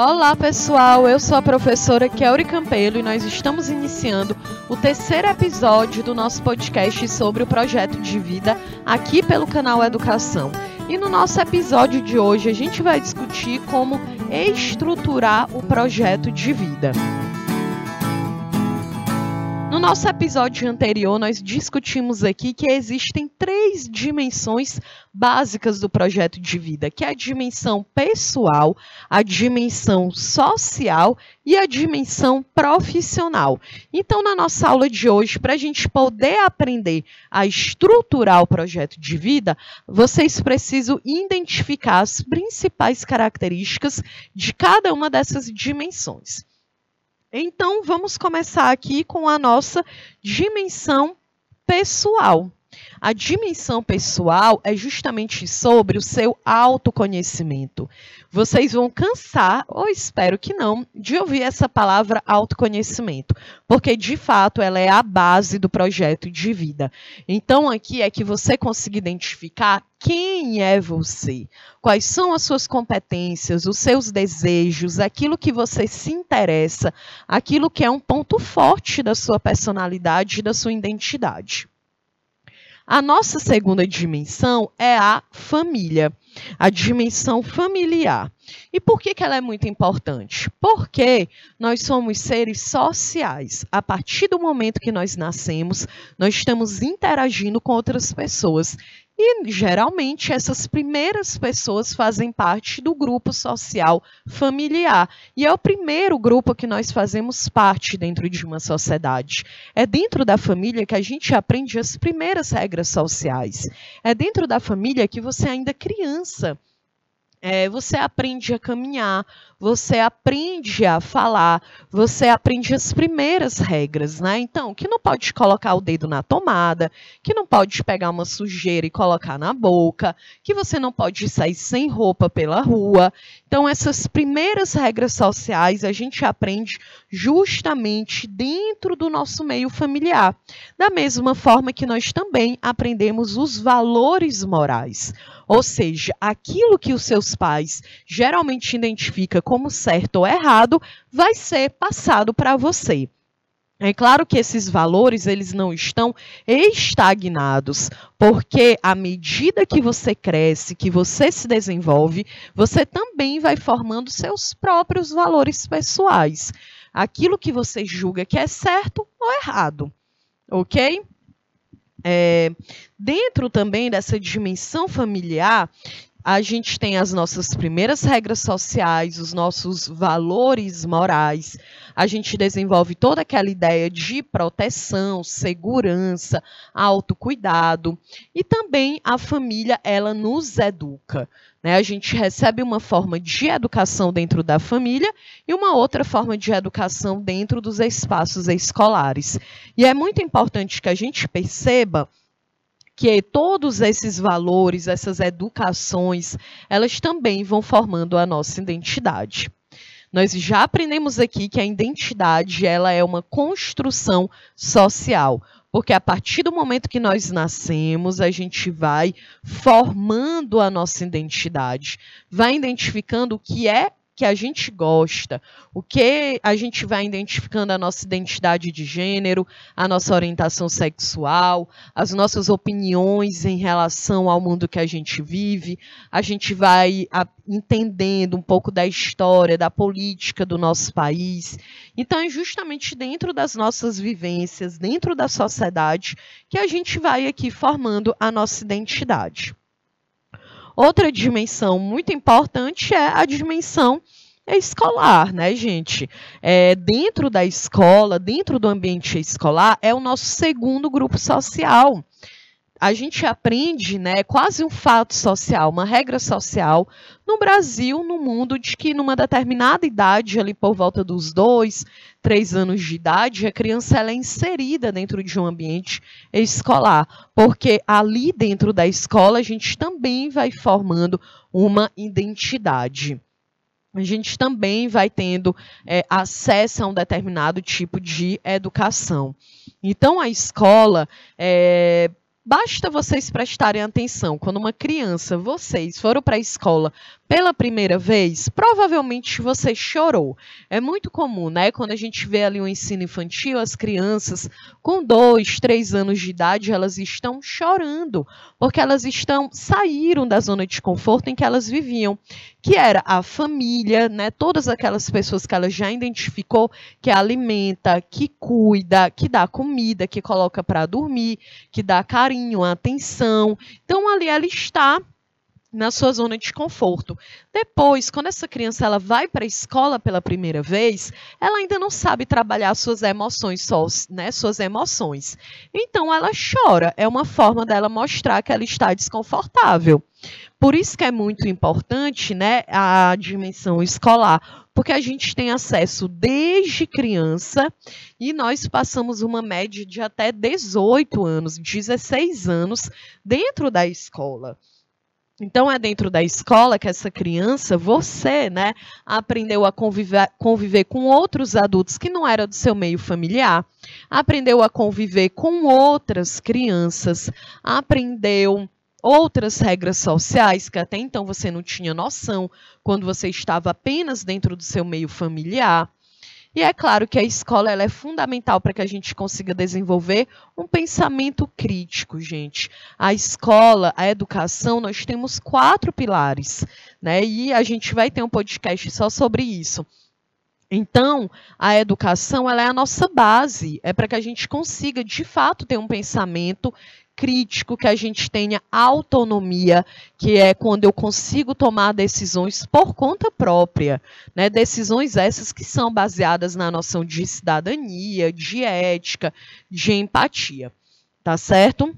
Olá pessoal, eu sou a professora Kelly Campelo e nós estamos iniciando o terceiro episódio do nosso podcast sobre o projeto de vida aqui pelo canal Educação. E no nosso episódio de hoje a gente vai discutir como estruturar o projeto de vida. No nosso episódio anterior, nós discutimos aqui que existem três dimensões básicas do projeto de vida, que é a dimensão pessoal, a dimensão social e a dimensão profissional. Então, na nossa aula de hoje, para a gente poder aprender a estruturar o projeto de vida, vocês precisam identificar as principais características de cada uma dessas dimensões. Então, vamos começar aqui com a nossa dimensão pessoal. A dimensão pessoal é justamente sobre o seu autoconhecimento. Vocês vão cansar, ou espero que não, de ouvir essa palavra autoconhecimento, porque de fato ela é a base do projeto de vida. Então aqui é que você consiga identificar quem é você, quais são as suas competências, os seus desejos, aquilo que você se interessa, aquilo que é um ponto forte da sua personalidade e da sua identidade. A nossa segunda dimensão é a família, a dimensão familiar. E por que, que ela é muito importante? Porque nós somos seres sociais. A partir do momento que nós nascemos, nós estamos interagindo com outras pessoas. E geralmente essas primeiras pessoas fazem parte do grupo social familiar. E é o primeiro grupo que nós fazemos parte dentro de uma sociedade. É dentro da família que a gente aprende as primeiras regras sociais. É dentro da família que você ainda é criança é, você aprende a caminhar, você aprende a falar, você aprende as primeiras regras, né? Então, que não pode colocar o dedo na tomada, que não pode pegar uma sujeira e colocar na boca, que você não pode sair sem roupa pela rua. Então, essas primeiras regras sociais a gente aprende justamente dentro do nosso meio familiar. Da mesma forma que nós também aprendemos os valores morais. Ou seja, aquilo que os seus pais geralmente identificam como certo ou errado vai ser passado para você. É claro que esses valores eles não estão estagnados, porque à medida que você cresce, que você se desenvolve, você também vai formando seus próprios valores pessoais. Aquilo que você julga que é certo ou errado, ok? É, dentro também dessa dimensão familiar, a gente tem as nossas primeiras regras sociais, os nossos valores morais. A gente desenvolve toda aquela ideia de proteção, segurança, autocuidado. E também a família, ela nos educa. Né? A gente recebe uma forma de educação dentro da família e uma outra forma de educação dentro dos espaços escolares. E é muito importante que a gente perceba que todos esses valores, essas educações, elas também vão formando a nossa identidade. Nós já aprendemos aqui que a identidade ela é uma construção social, porque a partir do momento que nós nascemos, a gente vai formando a nossa identidade, vai identificando o que é que a gente gosta, o que a gente vai identificando a nossa identidade de gênero, a nossa orientação sexual, as nossas opiniões em relação ao mundo que a gente vive, a gente vai entendendo um pouco da história, da política do nosso país. Então, é justamente dentro das nossas vivências, dentro da sociedade, que a gente vai aqui formando a nossa identidade. Outra dimensão muito importante é a dimensão escolar, né, gente? É, dentro da escola, dentro do ambiente escolar, é o nosso segundo grupo social a gente aprende, né, quase um fato social, uma regra social no Brasil, no mundo, de que numa determinada idade, ali por volta dos dois, três anos de idade, a criança é inserida dentro de um ambiente escolar, porque ali dentro da escola a gente também vai formando uma identidade a gente também vai tendo é, acesso a um determinado tipo de educação. Então, a escola, é, Basta vocês prestarem atenção. Quando uma criança, vocês, foram para a escola pela primeira vez, provavelmente você chorou. É muito comum, né? Quando a gente vê ali o ensino infantil, as crianças com dois, três anos de idade, elas estão chorando, porque elas estão saíram da zona de conforto em que elas viviam, que era a família, né? Todas aquelas pessoas que ela já identificou que alimenta, que cuida, que dá comida, que coloca para dormir, que dá carinho, atenção. Então ali ela está na sua zona de conforto. Depois, quando essa criança ela vai para a escola pela primeira vez, ela ainda não sabe trabalhar suas emoções, suas, né, suas emoções. Então ela chora, é uma forma dela mostrar que ela está desconfortável. Por isso que é muito importante, né, a dimensão escolar, porque a gente tem acesso desde criança e nós passamos uma média de até 18 anos, 16 anos dentro da escola. Então é dentro da escola que essa criança, você, né, aprendeu a conviver, conviver com outros adultos que não eram do seu meio familiar, aprendeu a conviver com outras crianças, aprendeu outras regras sociais que até então você não tinha noção quando você estava apenas dentro do seu meio familiar. E é claro que a escola ela é fundamental para que a gente consiga desenvolver um pensamento crítico, gente. A escola, a educação, nós temos quatro pilares, né? E a gente vai ter um podcast só sobre isso. Então, a educação ela é a nossa base, é para que a gente consiga, de fato, ter um pensamento crítico, que a gente tenha autonomia, que é quando eu consigo tomar decisões por conta própria, né? Decisões essas que são baseadas na noção de cidadania, de ética, de empatia, tá certo?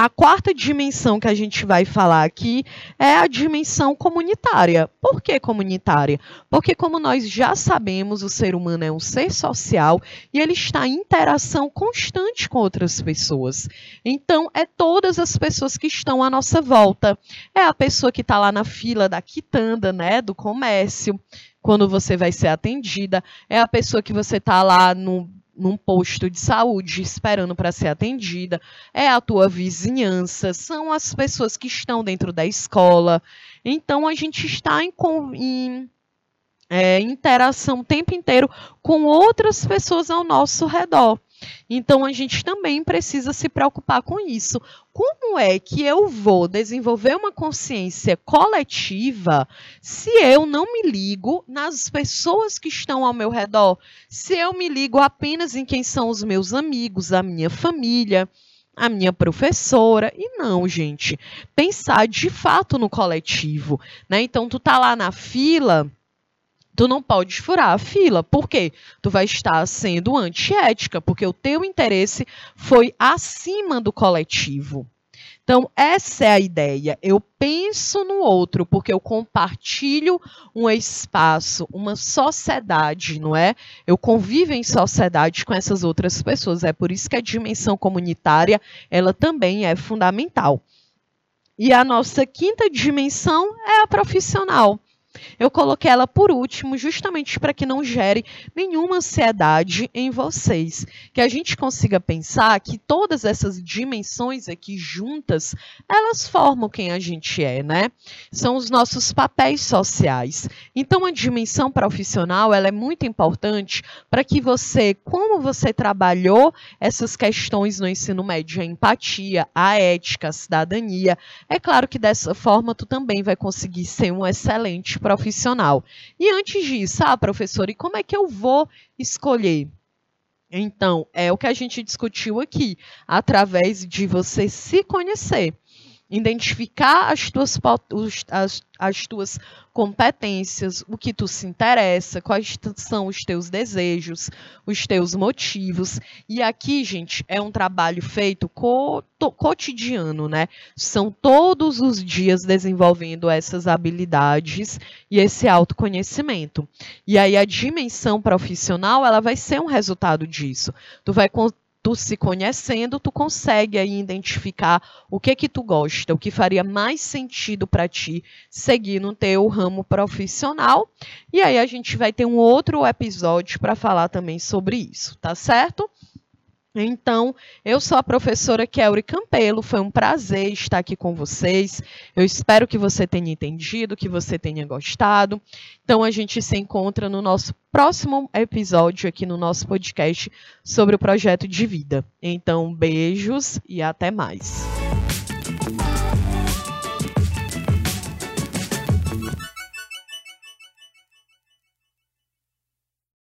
A quarta dimensão que a gente vai falar aqui é a dimensão comunitária. Por que comunitária? Porque, como nós já sabemos, o ser humano é um ser social e ele está em interação constante com outras pessoas. Então, é todas as pessoas que estão à nossa volta. É a pessoa que está lá na fila da quitanda, né, do comércio, quando você vai ser atendida. É a pessoa que você está lá no num posto de saúde esperando para ser atendida, é a tua vizinhança, são as pessoas que estão dentro da escola. Então a gente está em, em é, interação o tempo inteiro com outras pessoas ao nosso redor. Então a gente também precisa se preocupar com isso. Como é que eu vou desenvolver uma consciência coletiva se eu não me ligo nas pessoas que estão ao meu redor? Se eu me ligo apenas em quem são os meus amigos, a minha família, a minha professora. E não, gente, pensar de fato no coletivo, né? Então tu tá lá na fila, tu não pode furar a fila. Por quê? Tu vai estar sendo antiética, porque o teu interesse foi acima do coletivo. Então, essa é a ideia. Eu penso no outro, porque eu compartilho um espaço, uma sociedade, não é? Eu convivo em sociedade com essas outras pessoas. É por isso que a dimensão comunitária, ela também é fundamental. E a nossa quinta dimensão é a profissional. Eu coloquei ela por último, justamente para que não gere nenhuma ansiedade em vocês. Que a gente consiga pensar que todas essas dimensões aqui juntas, elas formam quem a gente é, né? São os nossos papéis sociais. Então, a dimensão profissional, ela é muito importante para que você, como você trabalhou essas questões no ensino médio, a empatia, a ética, a cidadania, é claro que dessa forma tu também vai conseguir ser um excelente profissional. E antes disso, ah, professor, e como é que eu vou escolher? Então, é o que a gente discutiu aqui, através de você se conhecer identificar as tuas, as, as tuas competências, o que tu se interessa, quais são os teus desejos, os teus motivos. E aqui, gente, é um trabalho feito co cotidiano, né? São todos os dias desenvolvendo essas habilidades e esse autoconhecimento. E aí a dimensão profissional, ela vai ser um resultado disso. Tu vai tu se conhecendo, tu consegue aí identificar o que que tu gosta, o que faria mais sentido para ti seguir no teu ramo profissional. E aí a gente vai ter um outro episódio para falar também sobre isso, tá certo? Então, eu sou a professora Kelly Campelo, foi um prazer estar aqui com vocês. Eu espero que você tenha entendido, que você tenha gostado. Então, a gente se encontra no nosso próximo episódio aqui no nosso podcast sobre o projeto de vida. Então, beijos e até mais.